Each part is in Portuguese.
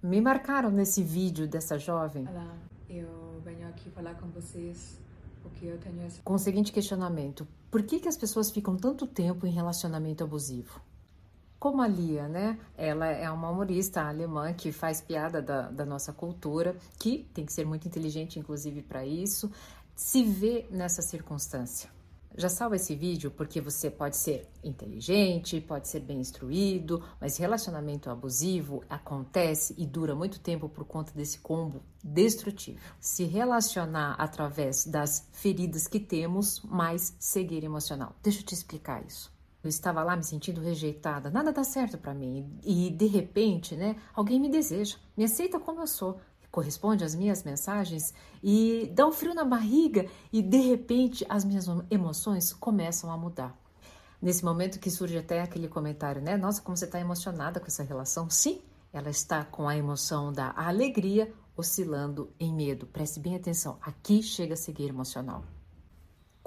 Me marcaram nesse vídeo dessa jovem. Olá, eu venho aqui falar com vocês porque eu tenho esse... Com o seguinte questionamento: por que, que as pessoas ficam tanto tempo em relacionamento abusivo? Como a Lia, né? Ela é uma humorista alemã que faz piada da, da nossa cultura, que tem que ser muito inteligente, inclusive, para isso, se vê nessa circunstância. Já salva esse vídeo porque você pode ser inteligente, pode ser bem instruído, mas relacionamento abusivo acontece e dura muito tempo por conta desse combo destrutivo. Se relacionar através das feridas que temos, mais cegueira emocional. Deixa eu te explicar isso. Eu estava lá me sentindo rejeitada, nada dá certo para mim. E de repente, né, alguém me deseja, me aceita como eu sou, corresponde às minhas mensagens e dá um frio na barriga e de repente as minhas emoções começam a mudar. Nesse momento que surge até aquele comentário, né? Nossa, como você está emocionada com essa relação? Sim, ela está com a emoção da alegria oscilando em medo. Preste bem atenção, aqui chega a seguir emocional.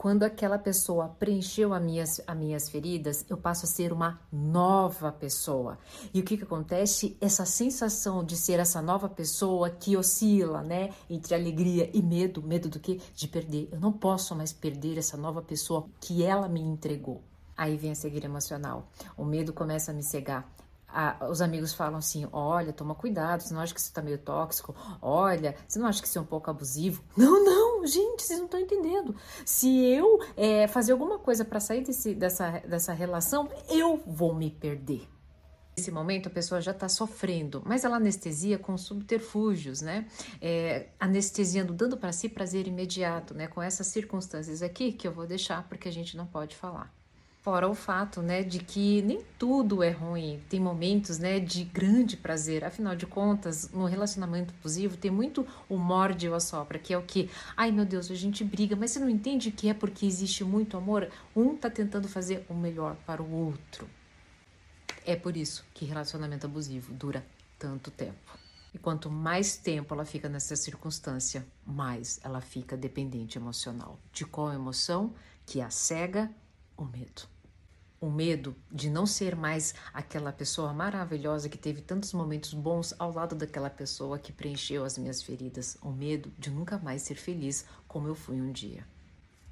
Quando aquela pessoa preencheu as minhas, as minhas feridas, eu passo a ser uma nova pessoa. E o que, que acontece? Essa sensação de ser essa nova pessoa que oscila, né? Entre alegria e medo. Medo do quê? De perder. Eu não posso mais perder essa nova pessoa que ela me entregou. Aí vem a cegueira emocional. O medo começa a me cegar os amigos falam assim: olha, toma cuidado, você não acha que isso tá meio tóxico? Olha, você não acha que isso é um pouco abusivo? Não, não, gente, vocês não estão entendendo. Se eu é, fazer alguma coisa para sair desse, dessa, dessa relação, eu vou me perder. Nesse momento a pessoa já está sofrendo, mas ela anestesia com subterfúgios, né? É, anestesiando, dando para si prazer imediato, né? Com essas circunstâncias aqui que eu vou deixar porque a gente não pode falar. Fora o fato, né, de que nem tudo é ruim, tem momentos, né, de grande prazer. Afinal de contas, no relacionamento abusivo tem muito o morde ou assopra, que é o que, ai meu Deus, a gente briga, mas você não entende que é porque existe muito amor? Um tá tentando fazer o melhor para o outro. É por isso que relacionamento abusivo dura tanto tempo. E quanto mais tempo ela fica nessa circunstância, mais ela fica dependente emocional. De qual emoção? Que a cega o medo. O medo de não ser mais aquela pessoa maravilhosa que teve tantos momentos bons ao lado daquela pessoa que preencheu as minhas feridas. O medo de nunca mais ser feliz como eu fui um dia.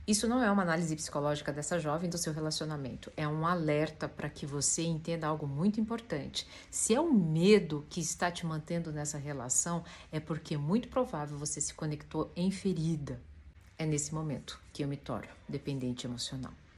Isso não é uma análise psicológica dessa jovem do seu relacionamento, é um alerta para que você entenda algo muito importante. Se é o medo que está te mantendo nessa relação, é porque é muito provável você se conectou em ferida. É nesse momento que eu me torno dependente emocional.